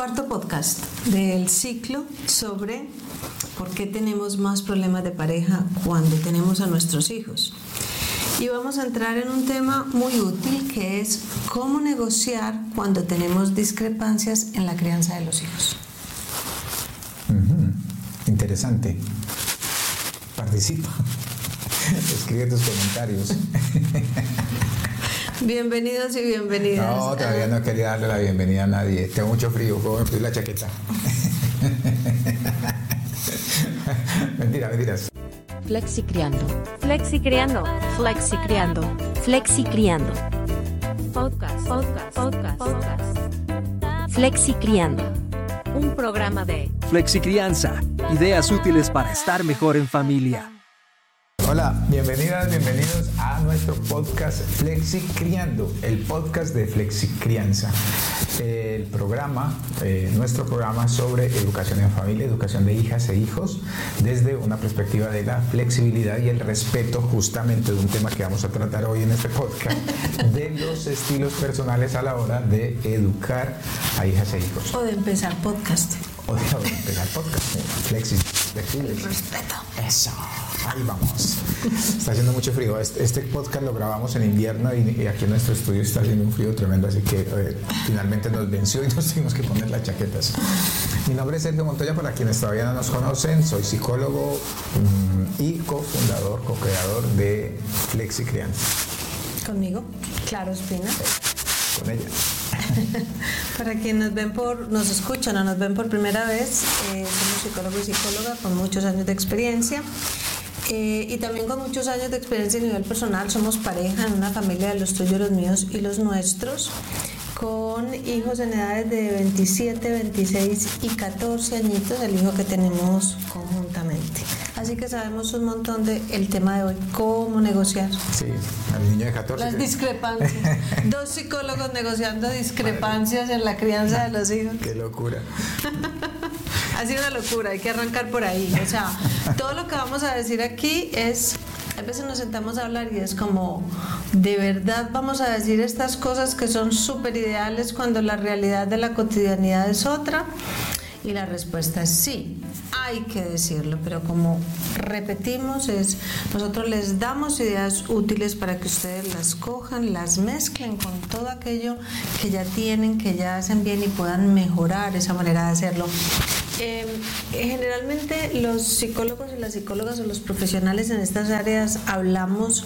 cuarto podcast del ciclo sobre por qué tenemos más problemas de pareja cuando tenemos a nuestros hijos. Y vamos a entrar en un tema muy útil que es cómo negociar cuando tenemos discrepancias en la crianza de los hijos. Interesante. Participa. Escribe tus comentarios. Bienvenidos y bienvenidas. No, todavía no quería darle la bienvenida a nadie. Tengo mucho frío, ¿cómo me la chaqueta? Mentira, mentiras. Flexi criando. Flexi criando. Flexi criando. Flexi criando. Podcast. Podcast. Podcast. Podcast. Flexi criando. Un programa de Flexi Crianza. Ideas útiles para estar mejor en familia. Hola, bienvenidas, bienvenidos a nuestro podcast Flexi Criando, el podcast de Flexi Crianza. El programa, eh, nuestro programa sobre educación en familia, educación de hijas e hijos, desde una perspectiva de la flexibilidad y el respeto justamente de un tema que vamos a tratar hoy en este podcast, de los estilos personales a la hora de educar a hijas e hijos. O de empezar podcast. O de empezar podcast, flexi. Respeto. Eso, ahí vamos. Está haciendo mucho frío. Este, este podcast lo grabamos en invierno y, y aquí en nuestro estudio está haciendo un frío tremendo, así que eh, finalmente nos venció y nos tuvimos que poner las chaquetas. Mi nombre es Sergio Montoya, para quienes todavía no nos conocen, soy psicólogo mm, y cofundador, co-creador de Flexi Crianza. Conmigo, Claro Espina. Con ella. Para quienes nos ven por, nos escuchan o nos ven por primera vez, eh, somos psicólogo y psicóloga con muchos años de experiencia. Eh, y también con muchos años de experiencia a nivel personal, somos pareja en una familia de los tuyos, los míos y los nuestros, con hijos en edades de 27, 26 y 14 añitos, el hijo que tenemos conjuntamente. Así que sabemos un montón del el tema de hoy, cómo negociar. Sí, al niño de 14. Las discrepancias. Dos psicólogos negociando discrepancias en la crianza de los hijos. Qué locura. Ha sido una locura, hay que arrancar por ahí. O sea, todo lo que vamos a decir aquí es, a veces nos sentamos a hablar y es como, de verdad vamos a decir estas cosas que son súper ideales cuando la realidad de la cotidianidad es otra. Y la respuesta es sí, hay que decirlo, pero como repetimos es, nosotros les damos ideas útiles para que ustedes las cojan, las mezclen con todo aquello que ya tienen, que ya hacen bien y puedan mejorar esa manera de hacerlo. Eh, generalmente los psicólogos y las psicólogas o los profesionales en estas áreas hablamos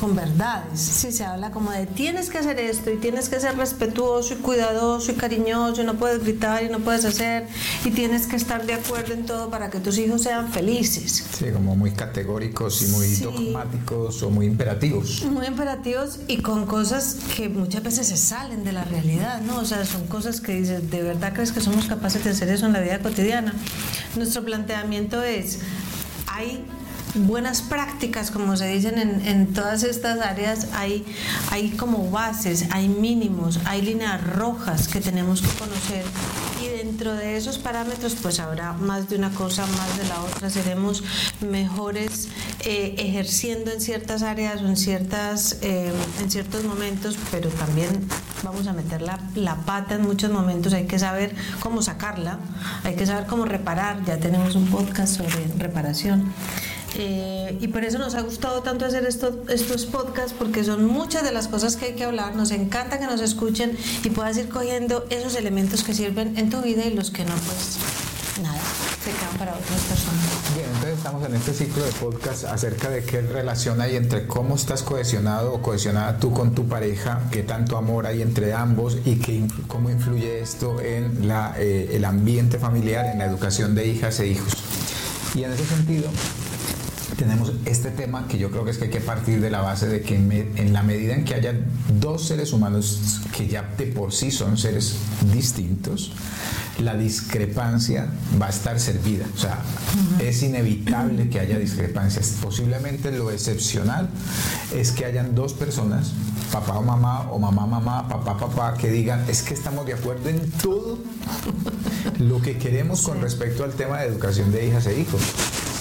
con verdades. Si se habla como de tienes que hacer esto y tienes que ser respetuoso y cuidadoso y cariñoso y no puedes gritar y no puedes hacer y tienes que estar de acuerdo en todo para que tus hijos sean felices. Sí, como muy categóricos y muy Sí. dogmáticos o muy imperativos. Muy imperativos y con cosas que muchas veces se salen de la realidad, ¿no? O sea, son cosas que dices, ¿de verdad crees que somos capaces de hacer eso en la vida cotidiana? Nuestro planteamiento es, hay buenas prácticas, como se dicen en, todas estas áreas, hay, hay como bases, hay mínimos, hay líneas rojas que tenemos que conocer. Y dentro de esos parámetros pues habrá más de una cosa, más de la otra, seremos mejores eh, ejerciendo en ciertas áreas o en, ciertas, eh, en ciertos momentos, pero también vamos a meter la, la pata en muchos momentos, hay que saber cómo sacarla, hay que saber cómo reparar, ya tenemos un podcast sobre reparación. Eh, y por eso nos ha gustado tanto hacer esto- estos podcasts, porque son muchas de las cosas que hay que hablar. Nos encanta que nos escuchen y puedas ir cogiendo esos elementos que sirven en tu vida y los que no, pues nada, se quedan para otras personas. Estamos en este ciclo de podcast acerca de qué relación hay entre cómo estás cohesionado o cohesionada tú con tu pareja, qué tanto amor hay entre ambos y qué cómo influye esto en la, eh, el ambiente familiar, en la educación de hijas e hijos. Y en ese sentido, tenemos este tema que yo creo que es que hay que partir de la base de que en la medida en que haya dos seres humanos que ya de por sí son seres distintos, la discrepancia va a estar servida. O sea, es inevitable que haya discrepancias. Posiblemente lo excepcional es que hayan dos personas, papá o mamá, o mamá, mamá, papá, papá, que digan, es que estamos de acuerdo en todo lo que queremos con respecto al tema de educación de hijas e hijos.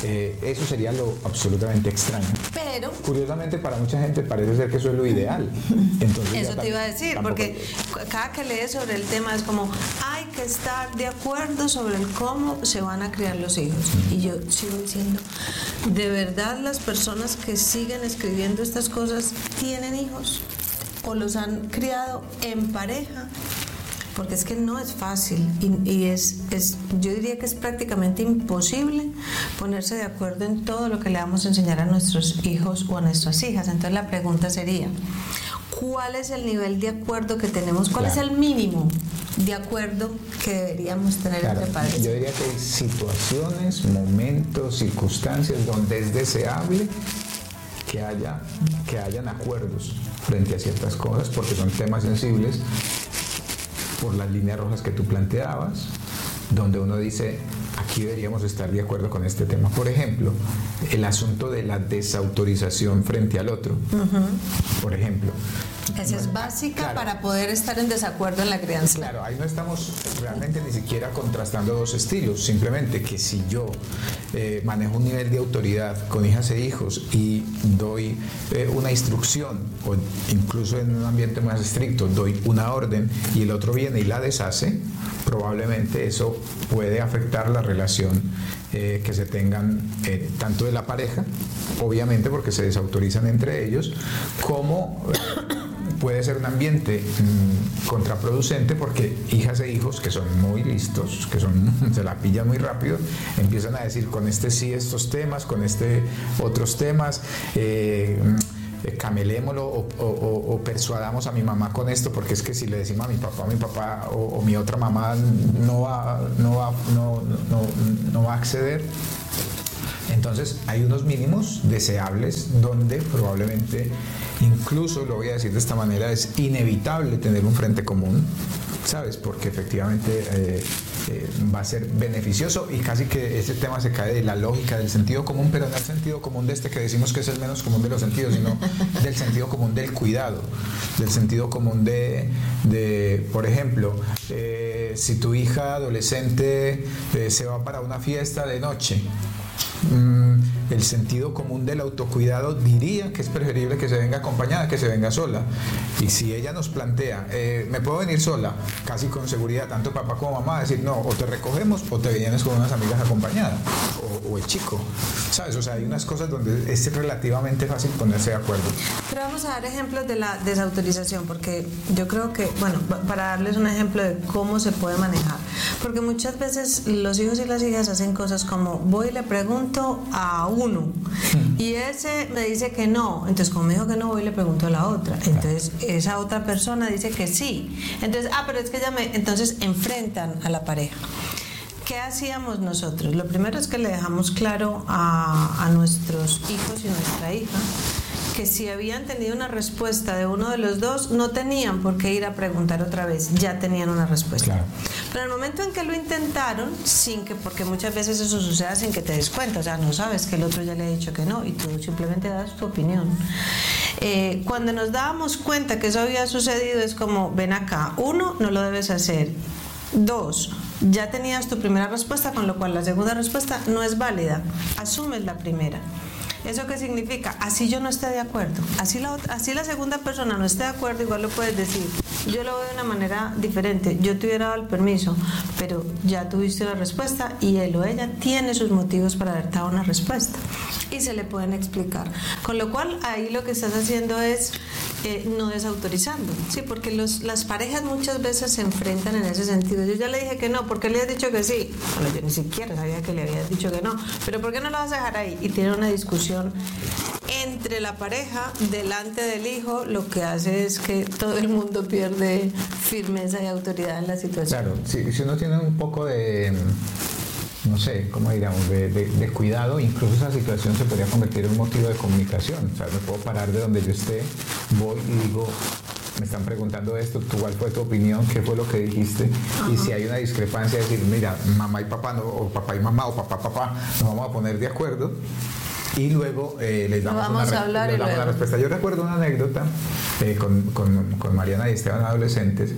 Eh, eso sería lo absolutamente extraño. Pero Curiosamente, para mucha gente parece ser que eso es lo ideal. Entonces, Eso te iba a decir, porque cada que lees sobre el tema es como, ay, estar de acuerdo sobre el cómo se van a criar los hijos. Y yo sigo diciendo, ¿de verdad las personas que siguen escribiendo estas cosas tienen hijos? ¿O los han criado en pareja? porque es que no es fácil y, y es, es, yo diría que es prácticamente imposible ponerse de acuerdo en todo lo que le vamos a enseñar a nuestros hijos o a nuestras hijas. Entonces la pregunta sería, ¿cuál es el nivel de acuerdo que tenemos? ¿Cuál Claro. es el mínimo de acuerdo que deberíamos tener Claro, entre padres? yo diría que hay situaciones, momentos, circunstancias donde es deseable que haya que hayan acuerdos frente a ciertas cosas porque son temas sensibles por las líneas rojas que tú planteabas, donde uno dice aquí deberíamos estar de acuerdo con este tema. Por ejemplo, el asunto de la desautorización frente al otro. Por ejemplo, Esa es básica Claro. para poder estar en desacuerdo en la crianza. Claro, ahí no estamos realmente ni siquiera contrastando dos estilos, simplemente que si yo eh, manejo un nivel de autoridad con hijas e hijos y doy eh, una instrucción, o incluso en un ambiente más estricto, doy una orden y el otro viene y la deshace, probablemente eso puede afectar la relación eh, que se tengan eh, tanto de la pareja, obviamente porque se desautorizan entre ellos, como puede ser un ambiente mm, contraproducente porque hijas e hijos que son muy listos, que son, se la pillan muy rápido, empiezan a decir con este sí estos temas, con este otros temas. eh, mm, camelémoslo o, persuadamos a mi mamá con esto porque es que si le decimos a mi papá, mi papá o, mi otra mamá no va, no va, no, no va a acceder. Entonces hay unos mínimos deseables donde probablemente, incluso lo voy a decir de esta manera, es inevitable tener un frente común, ¿sabes? Porque efectivamente eh, eh, va a ser beneficioso y casi que ese tema se cae de la lógica del sentido común, pero no el sentido común de este que decimos que es el menos común de los sentidos, sino del sentido común del cuidado, del sentido común de, de, por ejemplo, eh, si tu hija adolescente se va para una fiesta de noche, 嗯 el sentido común del autocuidado diría que es preferible que se venga acompañada que se venga sola. Y si ella nos plantea, eh, me puedo venir sola, casi con seguridad, tanto papá como mamá, decir, no, o te recogemos o te vienes con unas amigas acompañadas, o, o el chico, ¿sabes? O sea, hay unas cosas donde es relativamente fácil ponerse de acuerdo. Pero vamos a dar ejemplos de la desautorización, porque yo creo que, bueno, pa- para darles un ejemplo de cómo se puede manejar, porque muchas veces los hijos y las hijas hacen cosas como voy y le pregunto a uno. Y ese me dice que no, entonces como me dijo que no, voy y le pregunto a la otra, entonces esa otra persona dice que sí, entonces, ah, pero es que ella me, entonces enfrentan a la pareja. ¿Qué hacíamos nosotros? Lo primero es que le dejamos claro a, a nuestros hijos y nuestra hija que si habían tenido una respuesta de uno de los dos, no tenían por qué ir a preguntar otra vez, ya tenían una respuesta. Claro. Pero en el momento en que lo intentaron, sin que, porque muchas veces eso sucede sin que te des cuenta, o sea, no sabes que el otro ya le ha dicho que no y tú simplemente das tu opinión. Eh, cuando nos dábamos cuenta que eso había sucedido, es como, ven acá, uno, no lo debes hacer. Dos, ya tenías tu primera respuesta, con lo cual la segunda respuesta no es válida. Asumes la primera. ¿Eso qué significa? Así yo no esté de acuerdo. Así la, así la segunda persona no esté de acuerdo, igual lo puedes decir. Yo lo veo de una manera diferente. Yo te hubiera dado el permiso, pero ya tuviste la respuesta y él o ella tiene sus motivos para haber dado una respuesta. Y se le pueden explicar. Con lo cual, ahí lo que estás haciendo es eh, no desautorizando. Sí, porque los, las parejas muchas veces se enfrentan en ese sentido. Yo ya le dije que no, ¿por qué le has dicho que sí? Bueno, yo ni siquiera sabía que le habías dicho que no. Pero ¿por qué no lo vas a dejar ahí? Y tiene una discusión entre la pareja delante del hijo, lo que hace es que todo el mundo pierde firmeza y autoridad en la situación. Claro, si, uno tiene un poco de, no sé, ¿cómo diríamos?, de, de- cuidado, incluso esa situación se podría convertir en un motivo de comunicación. O sea, me puedo parar de donde yo esté, voy y digo, me están preguntando esto, ¿tú cuál fue tu opinión? ¿Qué fue lo que dijiste? Y si hay una discrepancia, decir, mira, mamá y papá, o papá y mamá, o papá, papá, nos vamos a poner de acuerdo y luego eh, les damos, Vamos una, a hablar les y damos una luego. respuesta. Yo recuerdo una anécdota eh, con, con- con Mariana y Esteban adolescentes,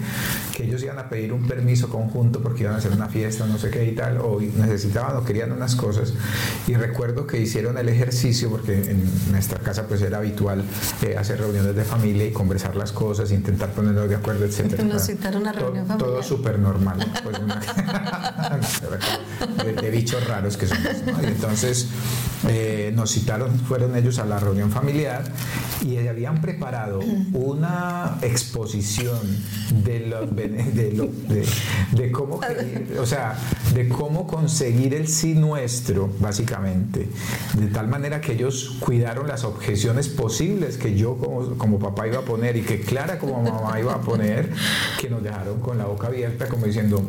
que ellos iban a pedir un permiso conjunto porque iban a hacer una fiesta, no sé qué y tal, o necesitaban o querían unas cosas. Y recuerdo que hicieron el ejercicio, porque en nuestra casa pues era habitual eh, hacer reuniones de familia y conversar las cosas, intentar ponernos de acuerdo, etc. Nos citaron a reunión todo, todo súper normal. Pues una- de, de bichos raros que somos. ¿no? Y entonces eh, nos citaron, fueron ellos a la reunión familiar y habían preparado una exposición de, lo- de- de cómo, o sea, de cómo conseguir el sí nuestro, básicamente. De tal manera que ellos cuidaron las objeciones posibles que yo como, como papá iba a poner y que Clara como mamá iba a poner, que nos dejaron con la boca abierta como diciendo,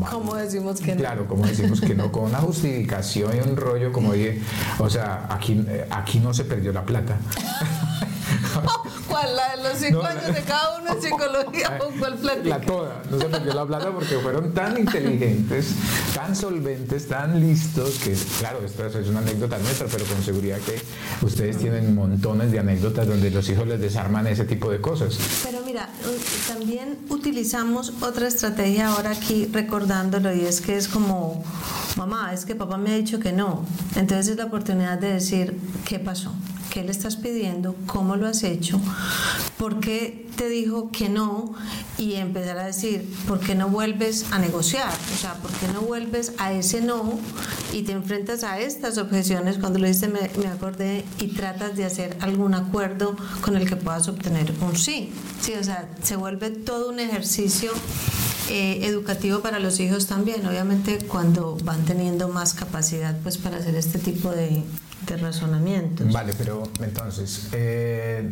"Vale". ¿Cómo decimos que no? Claro, como decimos que no, con una justificación y un rollo, como dije, o sea, aquí, eh, aquí no se perdió la plata. ¿Cuál? ¿La de los cinco No, la- años de cada uno en psicología o cuál La platica? toda, no se perdió la plata porque fueron tan inteligentes, tan solventes, tan listos, que claro, esto es una anécdota nuestra, pero con seguridad que ustedes tienen montones de anécdotas donde los hijos les desarman ese tipo de cosas. Pero mira, también utilizamos otra estrategia ahora aquí recordándolo y es que es como, mamá, es que papá me ha dicho que no. Entonces es la oportunidad de decir, ¿qué pasó? ¿Qué le estás pidiendo? ¿Cómo lo has hecho? ¿Por qué te dijo que no? Y empezar a decir, ¿por qué no vuelves a negociar? O sea, ¿por qué no vuelves a ese no y te enfrentas a estas objeciones? Cuando lo dices me, me acordé y tratas de hacer algún acuerdo con el que puedas obtener un sí. Sí, o sea, se vuelve todo un ejercicio eh, educativo para los hijos también, obviamente cuando van teniendo más capacidad pues para hacer este tipo de, de razonamientos. Vale, pero entonces, eh,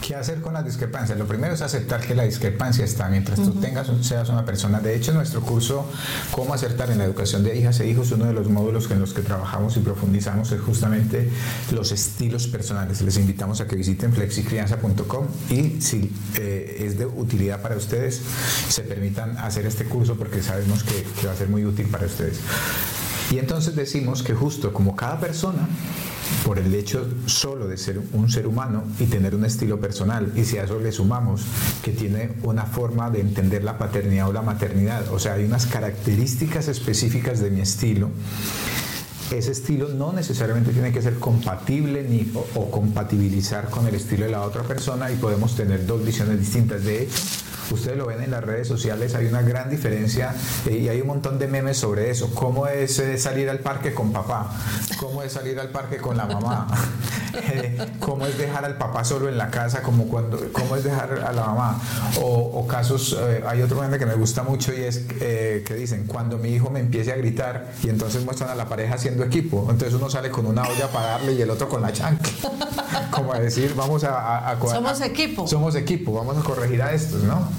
¿qué hacer con las discrepancias? Lo primero es aceptar que la discrepancia está mientras tú tengas, seas una persona. De hecho, nuestro curso Cómo acertar en la educación de hijas e hijos, uno de los módulos en los que trabajamos y profundizamos es justamente los estilos personales. Les invitamos a que visiten flexicrianza.com y si eh, es de utilidad para ustedes, se permitan hacer este curso porque sabemos que, que va a ser muy útil para ustedes. Y entonces decimos que justo como cada persona, por el hecho solo de ser un ser humano y tener un estilo personal, y si a eso le sumamos que tiene una forma de entender la paternidad o la maternidad, o sea, hay unas características específicas de mi estilo, ese estilo no necesariamente tiene que ser compatible ni, o, o compatibilizar con el estilo de la otra persona y podemos tener dos visiones distintas. De hecho, ustedes lo ven en las redes sociales, hay una gran diferencia eh, y hay un montón de memes sobre eso. ¿Cómo es eh, salir al parque con papá? ¿Cómo es salir al parque con la mamá? Eh, ¿Cómo es dejar al papá solo en la casa? Como cuando, ¿Cómo es dejar a la mamá? O, o casos, hay otro meme que me gusta mucho y es eh, que dicen, cuando mi hijo me empiece a gritar y entonces muestran a la pareja haciendo equipo, entonces uno sale con una olla para darle y el otro con la chancla. Como a decir, vamos a... a- a- Somos a- equipo. Somos equipo, vamos a corregir a estos, ¿no?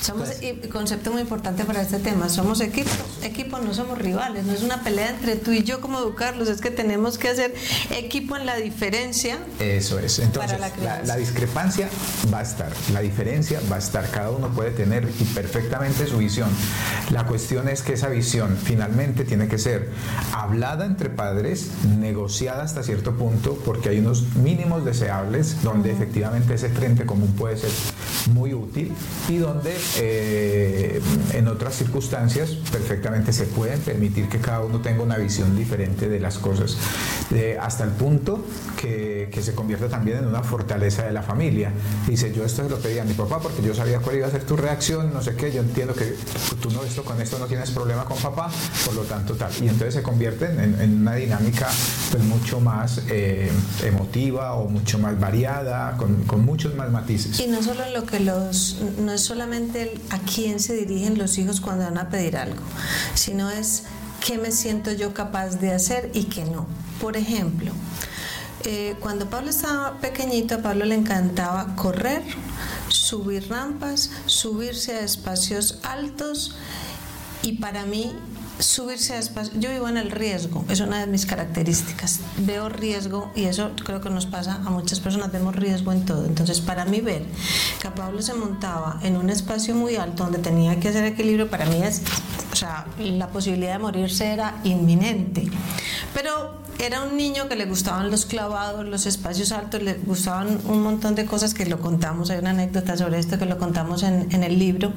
Somos, y concepto muy importante para este tema, somos equipo, equipo no somos rivales, no es una pelea entre tú y yo como educarlos, es que tenemos que hacer equipo en la diferencia. Eso es. Entonces, Para la la, la discrepancia va a estar, la diferencia va a estar. Cada uno puede tener y perfectamente su visión. La cuestión es que esa visión finalmente tiene que ser hablada entre padres, negociada hasta cierto punto, porque hay unos mínimos deseables donde efectivamente ese frente común puede ser muy útil y donde eh, en otras circunstancias perfectamente se pueden permitir que cada uno tenga una visión diferente de las cosas, hasta el punto que, que se convierta también en una fortaleza de la familia. Dice, yo esto se lo pedí a mi papá porque yo sabía cuál iba a ser tu reacción, no sé qué, yo entiendo que tú no esto con esto no tienes problema con papá, por lo tanto tal. Y entonces se convierten en, una dinámica pues mucho más eh, emotiva o mucho más variada, con, con muchos más matices. Y no solo lo que los, no es solamente a quién se dirigen los hijos cuando van a pedir algo, sino es qué me siento yo capaz de hacer y qué no. Por ejemplo, eh, cuando Pablo estaba pequeñito, a Pablo le encantaba correr, subir rampas, subirse a espacios altos y para mí subirse a espacios, yo vivo en el riesgo, es una de mis características, veo riesgo y eso creo que nos pasa a muchas personas, vemos riesgo en todo, entonces para mí ver que Pablo se montaba en un espacio muy alto donde tenía que hacer equilibrio, para mí es, o sea, la posibilidad de morirse era inminente, pero era un niño que le gustaban los clavados, los espacios altos, le gustaban un montón de cosas que lo contamos, hay una anécdota sobre esto que lo contamos en, en el libro.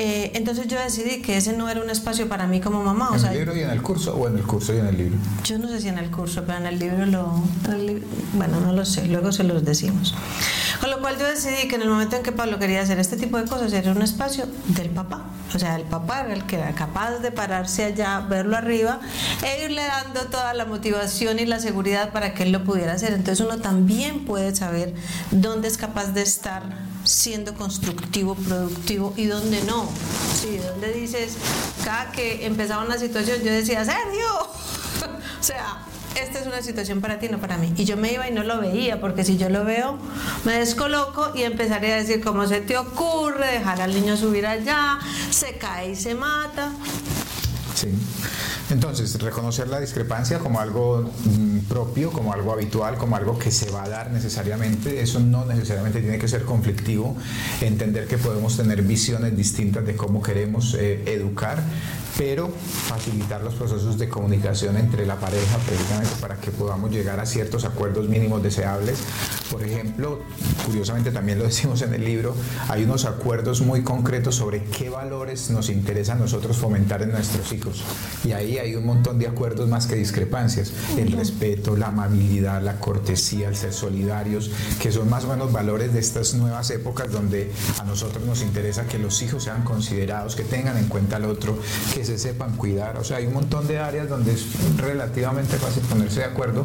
Eh, entonces yo decidí que ese no era un espacio para mí como mamá. ¿En el libro y en el curso o en el curso y en el libro? Yo no sé si en el curso, pero en el libro lo... bueno, no lo sé, luego se los decimos. Con lo cual yo decidí que en el momento en que Pablo quería hacer este tipo de cosas era un espacio del papá. O sea, el papá era el que era capaz de pararse allá, verlo arriba e irle dando toda la motivación y la seguridad para que él lo pudiera hacer. Entonces uno también puede saber dónde es capaz de estar siendo constructivo, productivo y dónde no. Sí, donde dices, cada que empezaba una situación yo decía, Sergio, o sea, esta es una situación para ti, no para mí. Y yo me iba y no lo veía, porque si yo lo veo, me descoloco y empezaría a decir, ¿cómo se te ocurre dejar al niño subir allá? Se cae y se mata. Sí. Entonces, reconocer la discrepancia como algo mm, propio, como algo habitual, como algo que se va a dar necesariamente, eso no necesariamente tiene que ser conflictivo, entender que podemos tener visiones distintas de cómo queremos eh, educar, pero facilitar los procesos de comunicación entre la pareja precisamente para que podamos llegar a ciertos acuerdos mínimos deseables. Por ejemplo, curiosamente también lo decimos en el libro, hay unos acuerdos muy concretos sobre qué valores nos interesa a nosotros fomentar en nuestros hijos. Y ahí hay un montón de acuerdos más que discrepancias. El respeto, la amabilidad, la cortesía, el ser solidarios, que son más o menos valores de estas nuevas épocas donde a nosotros nos interesa que los hijos sean considerados, que tengan en cuenta al otro, que se sepan cuidar. O sea, hay un montón de áreas donde es relativamente fácil ponerse de acuerdo,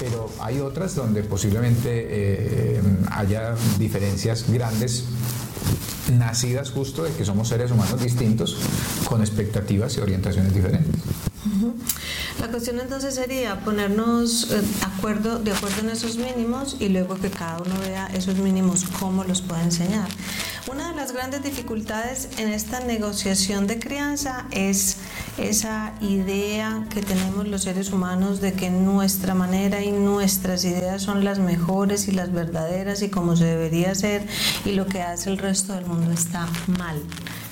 pero hay otras donde posiblemente eh, haya diferencias grandes nacidas justo de que somos seres humanos distintos con expectativas y orientaciones diferentes. La cuestión entonces sería ponernos eh, acuerdo, de acuerdo en esos mínimos y luego que cada uno vea esos mínimos cómo los puede enseñar. Una de las grandes dificultades en esta negociación de crianza es esa idea que tenemos los seres humanos de que nuestra manera y nuestras ideas son las mejores y las verdaderas y como se debería ser y lo que hace el resto del mundo está mal.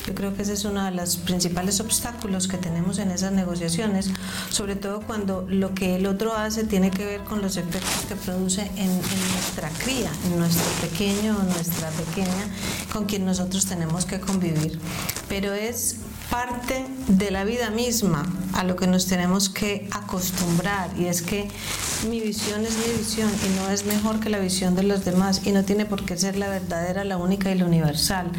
Yo creo que ese es uno de los principales obstáculos que tenemos en esas negociaciones, sobre todo cuando lo que el otro hace tiene que ver con los efectos que produce en, nuestra cría, en nuestro pequeño o nuestra pequeña, con quien nosotros tenemos que convivir. Pero es parte de la vida misma a lo que nos tenemos que acostumbrar y es que mi visión es mi visión y no es mejor que la visión de los demás y no tiene por qué ser la verdadera, la única y la universal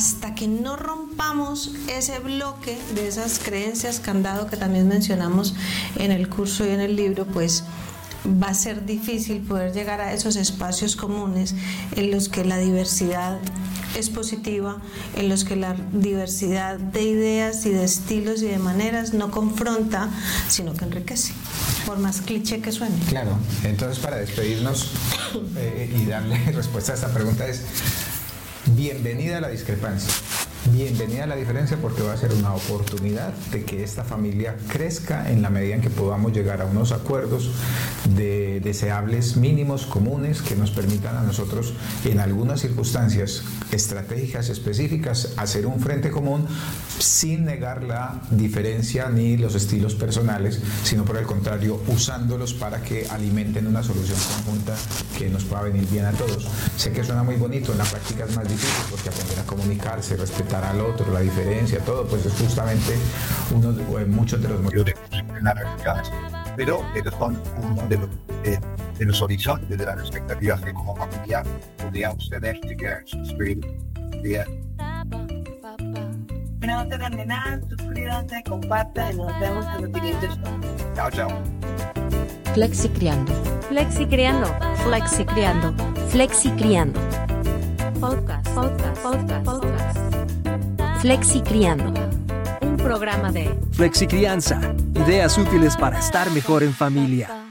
hasta que no rompamos ese bloque de esas creencias candado que también mencionamos en el curso y en el libro, pues va a ser difícil poder llegar a esos espacios comunes en los que la diversidad es positiva, en los que la diversidad de ideas y de estilos y de maneras no confronta, sino que enriquece, por más cliché que suene. Claro, entonces para despedirnos eh, y darle respuesta a esta pregunta es, bienvenida a la discrepancia. Bienvenida a la diferencia porque va a ser una oportunidad de que esta familia crezca en la medida en que podamos llegar a unos acuerdos de deseables mínimos comunes que nos permitan a nosotros en algunas circunstancias estratégicas específicas hacer un frente común sin negar la diferencia ni los estilos personales, sino por el contrario usándolos para que alimenten una solución conjunta que nos pueda venir bien a todos. Sé que suena muy bonito, en la práctica es más difícil porque aprender a comunicarse, respetar al otro, la diferencia, todo, pues es justamente uno de, muchos de los motivos de la realidad. Pero estos son uno de los, eh, de los horizontes de las expectativas que como familia podríamos tener que construir bien. Bueno, no te de nada, suscríbanse, compartan y nos vemos en los siguientes. Chao, chao. Flexi Criando. Flexi Criando. Flexi Criando. Flexi Criando. Podcast, podcast, podcast, podcast. Flexi Criando. Un programa de Flexi Crianza. Ideas útiles para estar mejor en familia.